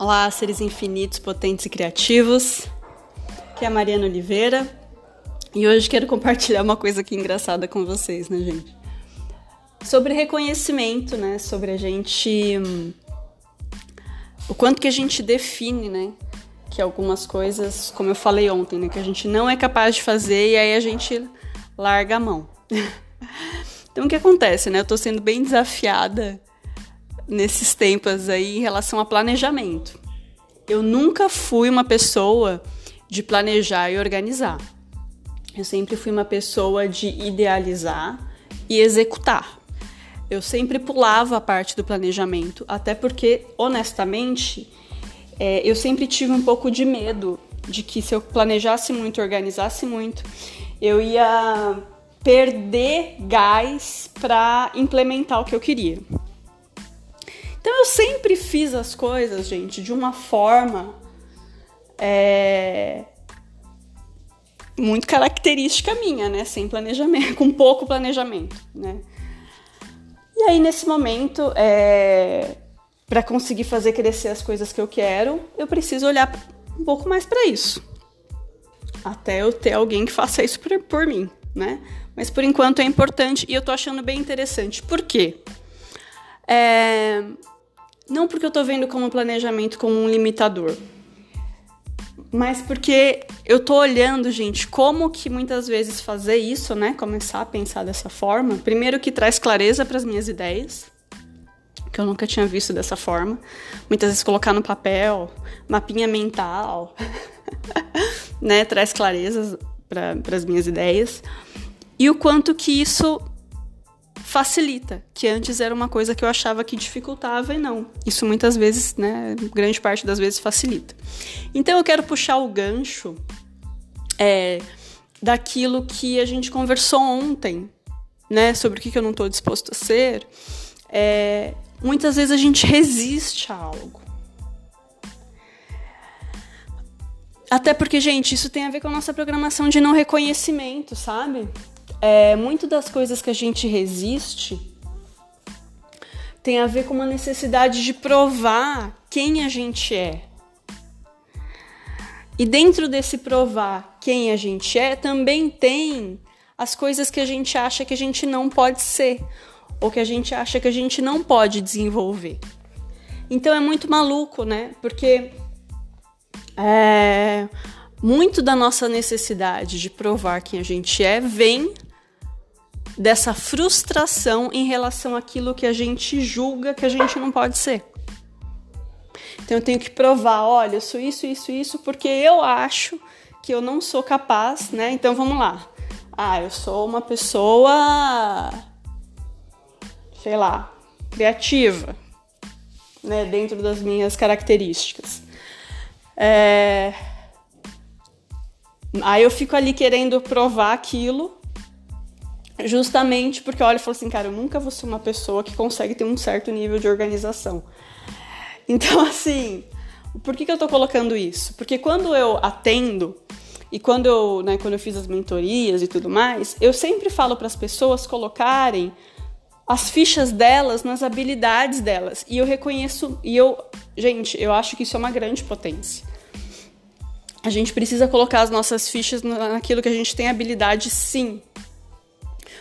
Olá, seres infinitos, potentes e criativos. Aqui é a Mariana Oliveira e hoje quero compartilhar uma coisa aqui engraçada com vocês, né, gente? Sobre reconhecimento, né? Sobre a gente. O quanto que a gente define, né? Que algumas coisas, como eu falei ontem, né? Que a gente não é capaz de fazer e aí a gente larga a mão. então o que acontece, né? Eu tô sendo bem desafiada nesses tempos aí em relação a planejamento. Eu nunca fui uma pessoa de planejar e organizar. Eu sempre fui uma pessoa de idealizar e executar. Eu sempre pulava a parte do planejamento, até porque, honestamente, é, eu sempre tive um pouco de medo de que se eu planejasse muito, organizasse muito, eu ia perder gás para implementar o que eu queria. Então eu sempre fiz as coisas, gente, de uma forma é, muito característica minha, né? Sem planejamento, com pouco planejamento, né? E aí nesse momento, é, para conseguir fazer crescer as coisas que eu quero, eu preciso olhar um pouco mais para isso, até eu ter alguém que faça isso por, por mim, né? Mas por enquanto é importante e eu tô achando bem interessante. Por quê? É, não porque eu estou vendo como planejamento como um limitador, mas porque eu estou olhando, gente, como que muitas vezes fazer isso, né? Começar a pensar dessa forma. Primeiro que traz clareza para as minhas ideias, que eu nunca tinha visto dessa forma. Muitas vezes colocar no papel, mapinha mental, né? Traz clareza para as minhas ideias. E o quanto que isso facilita, que antes era uma coisa que eu achava que dificultava e não. Isso muitas vezes, né, grande parte das vezes facilita. Então eu quero puxar o gancho é, daquilo que a gente conversou ontem, né, sobre o que eu não estou disposto a ser. É, muitas vezes a gente resiste a algo. Até porque, gente, isso tem a ver com a nossa programação de não reconhecimento, sabe? É, muito das coisas que a gente resiste tem a ver com uma necessidade de provar quem a gente é. E dentro desse provar quem a gente é, também tem as coisas que a gente acha que a gente não pode ser, ou que a gente acha que a gente não pode desenvolver. Então é muito maluco, né? Porque é, muito da nossa necessidade de provar quem a gente é vem dessa frustração em relação àquilo que a gente julga que a gente não pode ser. Então eu tenho que provar, olha, eu sou isso, isso, isso, porque eu acho que eu não sou capaz, né? Então vamos lá. Ah, eu sou uma pessoa, sei lá, criativa, né? Dentro das minhas características. É... Aí eu fico ali querendo provar aquilo Justamente porque olha e fala assim, cara, eu nunca vou ser uma pessoa que consegue ter um certo nível de organização. Então, assim, por que, que eu tô colocando isso? Porque quando eu atendo e quando eu, né, quando eu fiz as mentorias e tudo mais, eu sempre falo para as pessoas colocarem as fichas delas nas habilidades delas. E eu reconheço, e eu, gente, eu acho que isso é uma grande potência. A gente precisa colocar as nossas fichas naquilo que a gente tem habilidade, sim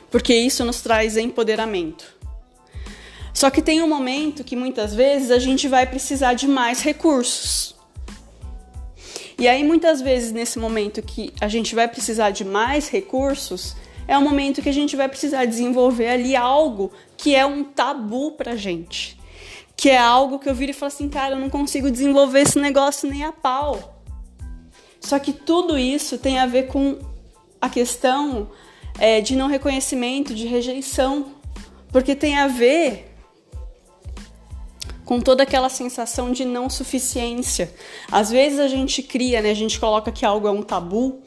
porque isso nos traz empoderamento. Só que tem um momento que muitas vezes a gente vai precisar de mais recursos. E aí, muitas vezes, nesse momento que a gente vai precisar de mais recursos, é o momento que a gente vai precisar desenvolver ali algo que é um tabu pra gente. Que é algo que eu viro e falo assim, cara, eu não consigo desenvolver esse negócio nem a pau. Só que tudo isso tem a ver com a questão é, de não reconhecimento, de rejeição, porque tem a ver com toda aquela sensação de não suficiência. Às vezes a gente cria, né, a gente coloca que algo é um tabu,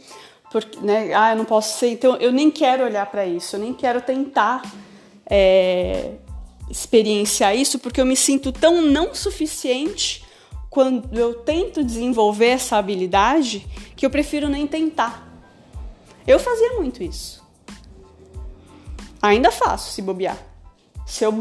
porque, né, ah, eu não posso ser, então eu nem quero olhar para isso, eu nem quero tentar é, experienciar isso, porque eu me sinto tão não suficiente quando eu tento desenvolver essa habilidade que eu prefiro nem tentar. Eu fazia muito isso. Ainda faço, se bobear. Se eu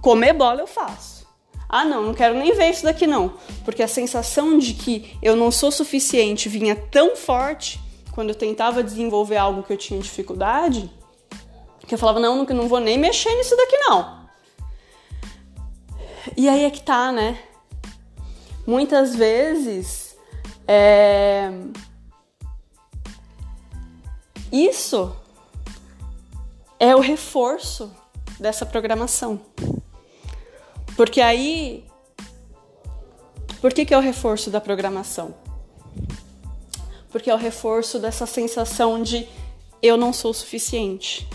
comer bola, eu faço. Ah, não, não quero nem ver isso daqui não, porque a sensação de que eu não sou suficiente vinha tão forte quando eu tentava desenvolver algo que eu tinha dificuldade, que eu falava, não, não vou nem mexer nisso daqui não. E aí é que tá, né? Muitas vezes é... isso é o reforço dessa programação. Porque aí. Por que, que é o reforço da programação? Porque é o reforço dessa sensação de eu não sou suficiente.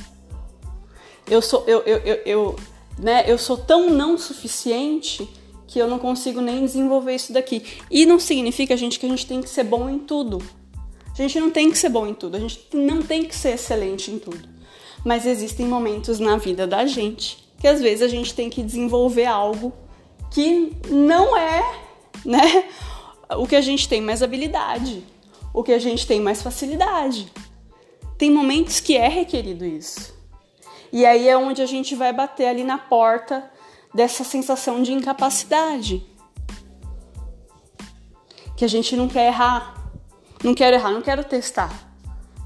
Eu sou, eu, eu, eu, eu, né, eu sou tão não suficiente que eu não consigo nem desenvolver isso daqui. E não significa, gente, que a gente tem que ser bom em tudo. A gente não tem que ser bom em tudo, a gente não tem que ser excelente em tudo. Mas existem momentos na vida da gente que às vezes a gente tem que desenvolver algo que não é, né, o que a gente tem mais habilidade, o que a gente tem mais facilidade. Tem momentos que é requerido isso. E aí é onde a gente vai bater ali na porta dessa sensação de incapacidade. Que a gente não quer errar. Não quero errar, não quero testar.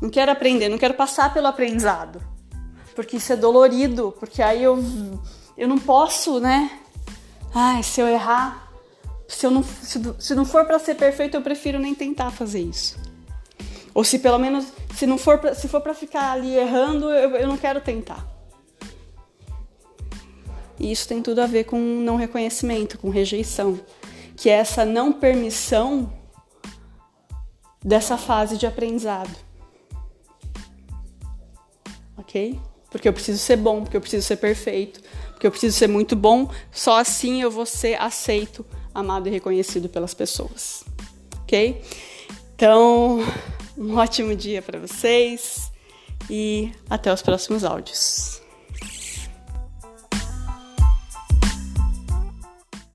Não quero aprender, não quero passar pelo aprendizado porque isso é dolorido, porque aí eu, eu não posso, né? Ai, se eu errar, se, eu não, se, se não for para ser perfeito, eu prefiro nem tentar fazer isso. Ou se pelo menos, se não for pra, se for para ficar ali errando, eu, eu não quero tentar. E isso tem tudo a ver com não reconhecimento, com rejeição, que é essa não permissão dessa fase de aprendizado. Ok? Porque eu preciso ser bom, porque eu preciso ser perfeito, porque eu preciso ser muito bom. Só assim eu vou ser aceito, amado e reconhecido pelas pessoas. Ok? Então, um ótimo dia para vocês e até os próximos áudios.